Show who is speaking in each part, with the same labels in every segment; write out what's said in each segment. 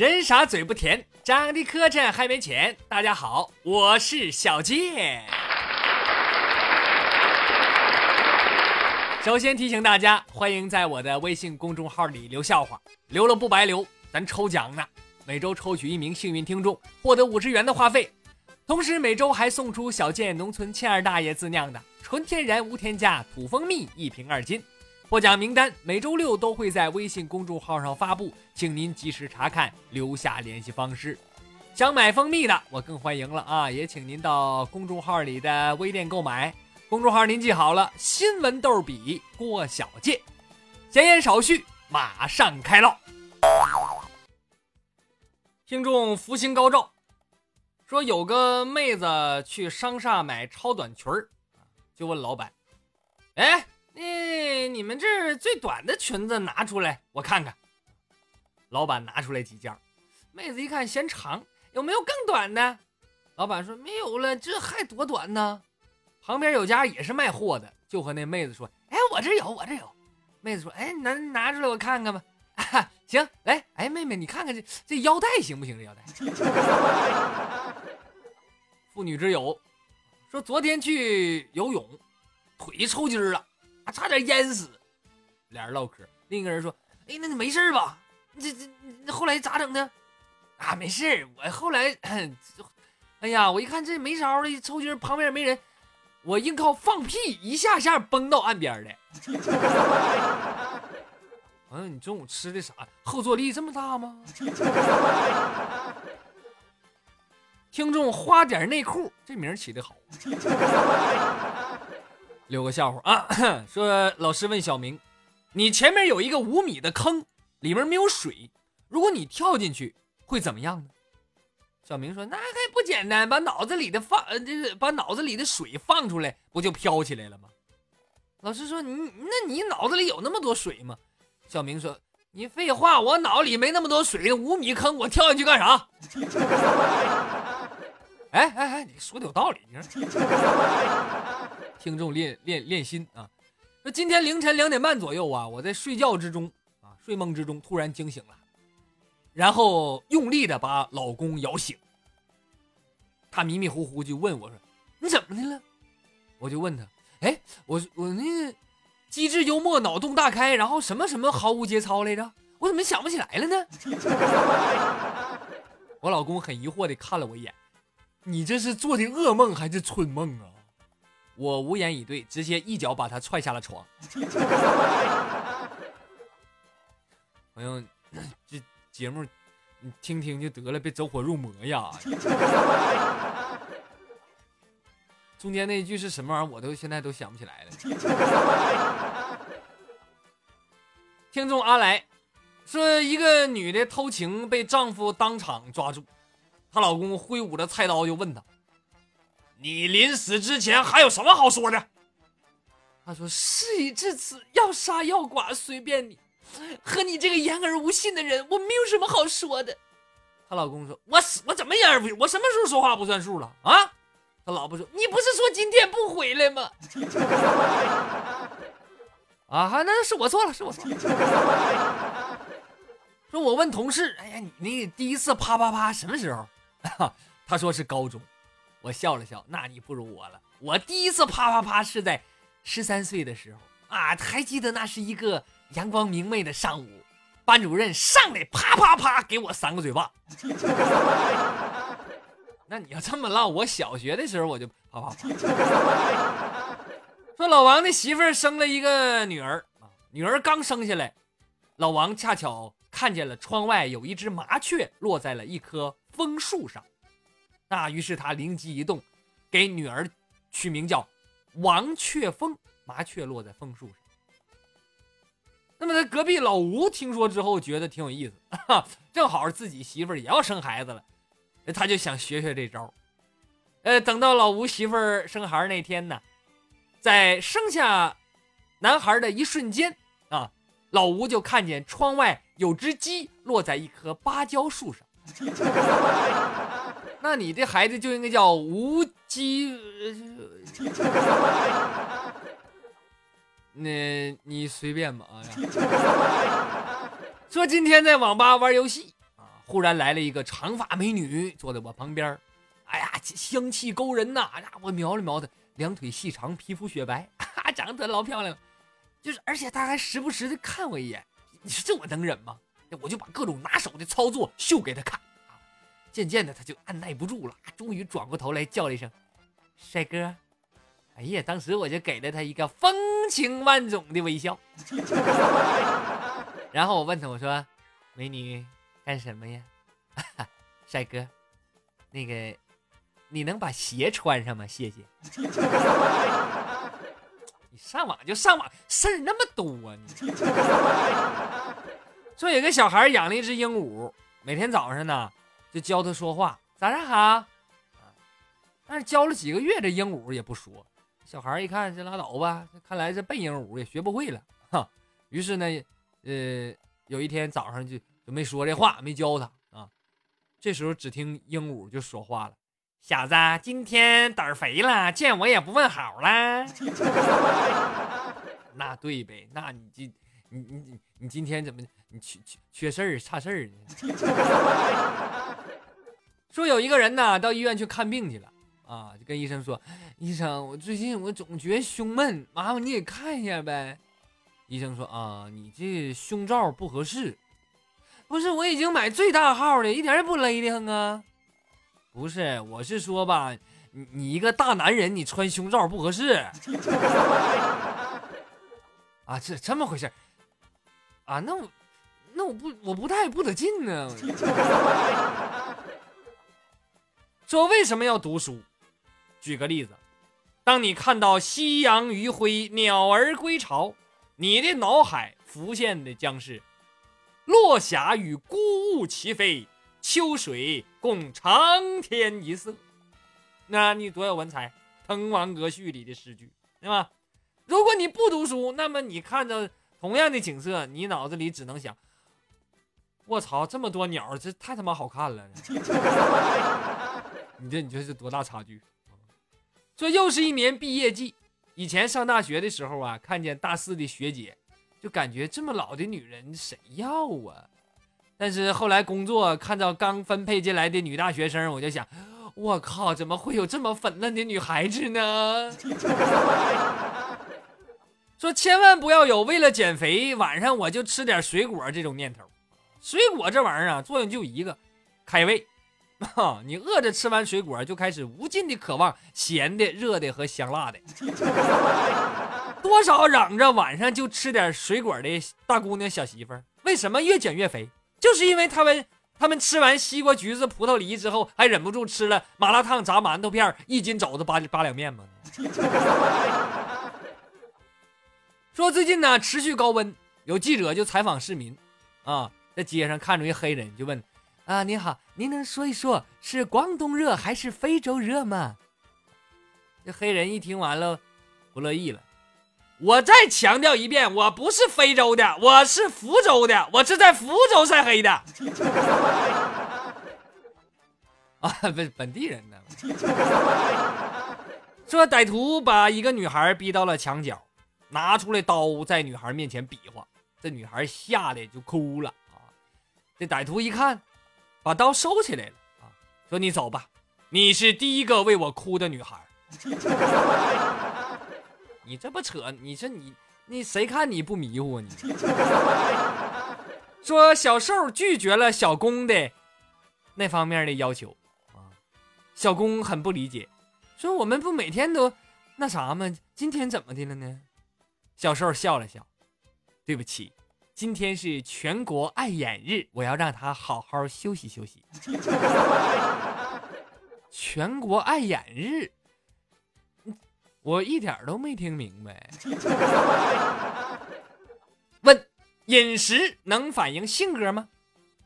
Speaker 1: 人傻嘴不甜，长得磕碜还没钱。大家好，我是小健。首先提醒大家，欢迎在我的微信公众号里留笑话，留了不白留，咱抽奖呢。每周抽取一名幸运听众，获得五十元的话费，同时每周还送出小健农村欠二大爷自酿的纯天然无添加土蜂蜜一瓶二斤。获奖名单每周六都会在微信公众号上发布，请您及时查看，留下联系方式。想买蜂蜜的，我更欢迎了啊！也请您到公众号里的微店购买。公众号您记好了，新闻逗比郭小健。闲言少叙，马上开唠。听众福星高照，说有个妹子去商厦买超短裙儿，就问老板：“哎，那你们这最短的裙子拿出来，我看看。”老板拿出来几件，妹子一看嫌长，有没有更短的？老板说：“没有了，这还多短呢。”旁边有家也是卖货的，就和那妹子说：“哎，我这有，我这有。”妹子说：“哎，拿拿出来我看看吧。”行，来，哎，妹妹，你看看这这腰带行不行？这腰带。妇女之友说，昨天去游泳，腿抽筋了，啊，差点淹死。俩人唠嗑，另一个人说：“哎，那你没事吧？这这后来咋整的？啊，没事，我后来，哎呀，我一看这没招了，抽筋，旁边没人，我硬靠放屁一下下崩到岸边的。”朋友，你中午吃的啥？后坐力这么大吗？听众花点内裤，这名起的好。留个笑话啊，说老师问小明：“你前面有一个五米的坑，里面没有水，如果你跳进去，会怎么样呢？”小明说：“那还不简单，把脑子里的放，这是把脑子里的水放出来，不就飘起来了吗？”老师说：“你那你脑子里有那么多水吗？”小明说：“你废话，我脑里没那么多水，五米坑我跳进去干啥？” 哎哎哎，你说的有道理。你说听众练练练心啊！说今天凌晨两点半左右啊，我在睡觉之中啊，睡梦之中突然惊醒了，然后用力的把老公摇醒。他迷迷糊糊就问我说：“你怎么的了？”我就问他：“哎，我我那个。”机智幽默，脑洞大开，然后什么什么毫无节操来着？我怎么想不起来了呢？我老公很疑惑的看了我一眼，你这是做的噩梦还是春梦啊？我无言以对，直接一脚把他踹下了床。朋友，这节目你听听就得了，别走火入魔呀。中间那句是什么玩意儿？我都现在都想不起来了。听众阿来说，一个女的偷情被丈夫当场抓住，她老公挥舞着菜刀就问她：“你临死之前还有什么好说的？”他说：“事已至此，要杀要剐随便你。和你这个言而无信的人，我没有什么好说的。”她老公说：“我死我怎么言而无信？我什么时候说话不算数了啊？”他老婆说：“你不是说今天不回来吗？” 啊，那是我错了，是我错了。说，我问同事：“哎呀，你那第一次啪啪啪什么时候？” 他说是高中。我笑了笑：“那你不如我了。我第一次啪啪啪是在十三岁的时候啊，还记得那是一个阳光明媚的上午，班主任上来啪啪啪给我三个嘴巴。”那你要这么唠，我小学的时候我就啪啪啪。说老王的媳妇生了一个女儿啊，女儿刚生下来，老王恰巧看见了窗外有一只麻雀落在了一棵枫树上，那于是他灵机一动，给女儿取名叫王雀峰。麻雀落在枫树上。那么他隔壁老吴听说之后觉得挺有意思，正好自己媳妇儿也要生孩子了。他就想学学这招，呃，等到老吴媳妇儿生孩那天呢，在生下男孩的一瞬间啊，老吴就看见窗外有只鸡落在一棵芭蕉树上。那你这孩子就应该叫无鸡。那你随便吧啊。说今天在网吧玩游戏啊。忽然来了一个长发美女坐在我旁边，哎呀，香气勾人呐！我瞄了瞄她，两腿细长，皮肤雪白，哈，长得老漂亮了。就是，而且她还时不时的看我一眼。你说这我能忍吗？我就把各种拿手的操作秀给她看。渐渐的，他就按耐不住了，终于转过头来叫了一声：“帅哥。”哎呀，当时我就给了他一个风情万种的微笑。然后我问他，我说：“美女。”干什么呀，帅哥？那个，你能把鞋穿上吗？谢谢。你上网就上网，事儿那么多呢。说有个小孩养了一只鹦鹉，每天早上呢就教他说话，早上好。但是教了几个月，这鹦鹉也不说。小孩一看，这拉倒吧，看来这笨鹦鹉也学不会了。哈，于是呢，呃，有一天早上就。没说这话，没教他啊。这时候只听鹦鹉就说话了：“小子，今天胆儿肥了，见我也不问好了。”那对呗？那你今你你你你今天怎么你缺缺缺事儿差事儿呢？说有一个人呢到医院去看病去了啊，就跟医生说：“医生，我最近我总觉得胸闷，麻烦你给看一下呗。”医生说：“啊，你这胸罩不合适。”不是，我已经买最大号了，一点也不勒的慌啊！不是，我是说吧，你你一个大男人，你穿胸罩不合适。啊，这这么回事啊？那我那我不我不戴不得劲呢。说为什么要读书？举个例子，当你看到夕阳余晖，鸟儿归巢，你的脑海浮现的将是。落霞与孤鹜齐飞，秋水共长天一色。那你多有文采，《滕王阁序》里的诗句，对吧？如果你不读书，那么你看着同样的景色，你脑子里只能想：我操，这么多鸟，这太他妈好看了！你这你这是多大差距？这又是一年毕业季。以前上大学的时候啊，看见大四的学姐。就感觉这么老的女人谁要啊？但是后来工作看到刚分配进来的女大学生，我就想，我靠，怎么会有这么粉嫩的女孩子呢？说千万不要有为了减肥晚上我就吃点水果这种念头。水果这玩意儿啊，作用就一个，开胃。你饿着吃完水果，就开始无尽的渴望咸的、热的和香辣的。多少嚷着晚上就吃点水果的大姑娘小媳妇儿，为什么越减越肥？就是因为他们他们吃完西瓜、橘子、葡萄、梨之后，还忍不住吃了麻辣烫、炸馒头片、一斤肘子、八八两面吗？说最近呢持续高温，有记者就采访市民，啊，在街上看着一黑人就问，啊，你好，您能说一说是广东热还是非洲热吗？这黑人一听完了，不乐意了。我再强调一遍，我不是非洲的，我是福州的，我是在福州晒黑的。啊，不是本地人呢。说歹徒把一个女孩逼到了墙角，拿出来刀在女孩面前比划，这女孩吓得就哭了啊。这歹徒一看，把刀收起来了啊，说你走吧，你是第一个为我哭的女孩。你这不扯？你说你你谁看你不迷糊啊？你 说小受拒绝了小公的那方面的要求啊，小公很不理解，说我们不每天都那啥吗？今天怎么的了呢？小受笑了笑，对不起，今天是全国爱眼日，我要让他好好休息休息。全国爱眼日。我一点都没听明白。问：饮食能反映性格吗？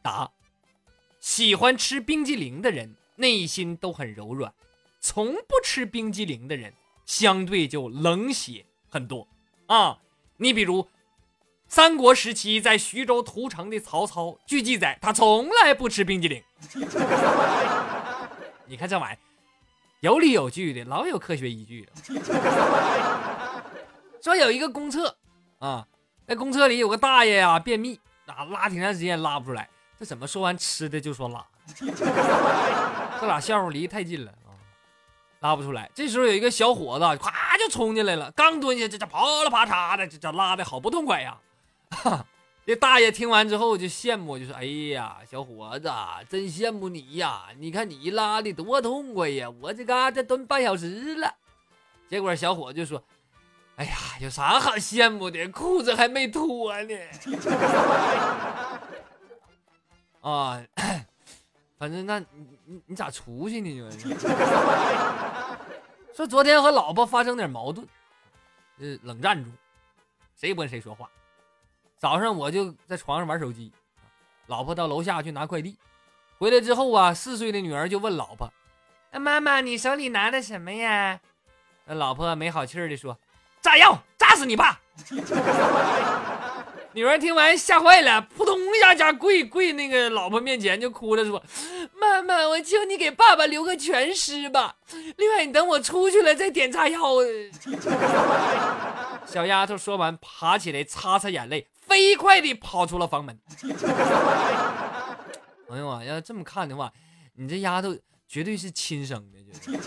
Speaker 1: 答：喜欢吃冰激凌的人内心都很柔软，从不吃冰激凌的人相对就冷血很多啊。你比如三国时期在徐州屠城的曹操，据记载他从来不吃冰激凌。你看这玩意儿。有理有据的，老有科学依据的。说有一个公厕啊，在公厕里有个大爷呀便秘，啊拉挺长时间拉不出来，这怎么说完吃的就说拉？这俩笑话离太近了啊，拉不出来。这时候有一个小伙子，咵就冲进来了，刚蹲下，这这啪啦啪嚓的，这这拉的好不痛快呀！这大爷听完之后就羡慕，就说：“哎呀，小伙子，真羡慕你呀！你看你拉的多痛快呀，我这嘎达蹲半小时了。”结果小伙子就说：“哎呀，有啥好羡慕的？裤子还没脱呢。”啊，反正那你你你咋出去呢？说昨天和老婆发生点矛盾，呃，冷战住，谁也不跟谁说话。早上我就在床上玩手机，老婆到楼下去拿快递，回来之后啊，四岁的女儿就问老婆：“那妈妈，你手里拿的什么呀？”那老婆没好气儿的说：“炸药，炸死你爸！” 女儿听完吓坏了，扑通一下，家跪跪那个老婆面前就哭了，说：“妈妈，我求你给爸爸留个全尸吧。另外，你等我出去了再点炸药。” 小丫头说完，爬起来擦擦眼泪，飞快地跑出了房门。哎呦啊，要这么看的话，你这丫头绝对是亲生的，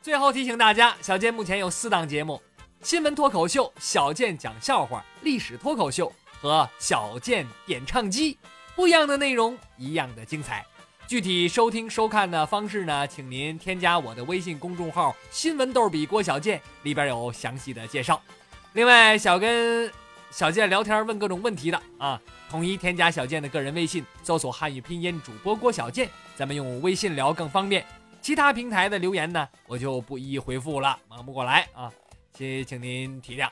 Speaker 1: 最后提醒大家，小健目前有四档节目：新闻脱口秀、小健讲笑话、历史脱口秀和小健点唱机。不一样的内容，一样的精彩。具体收听收看的方式呢，请您添加我的微信公众号“新闻逗比郭小健”，里边有详细的介绍。另外，想跟小健聊天、问各种问题的啊，统一添加小健的个人微信，搜索汉语拼音主播郭小健，咱们用微信聊更方便。其他平台的留言呢，我就不一一回复了，忙不过来啊，请请您体谅。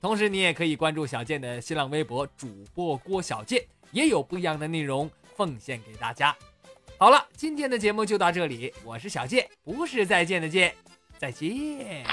Speaker 1: 同时，你也可以关注小健的新浪微博主播郭小健，也有不一样的内容奉献给大家。好了，今天的节目就到这里，我是小健，不是再见的见，再见。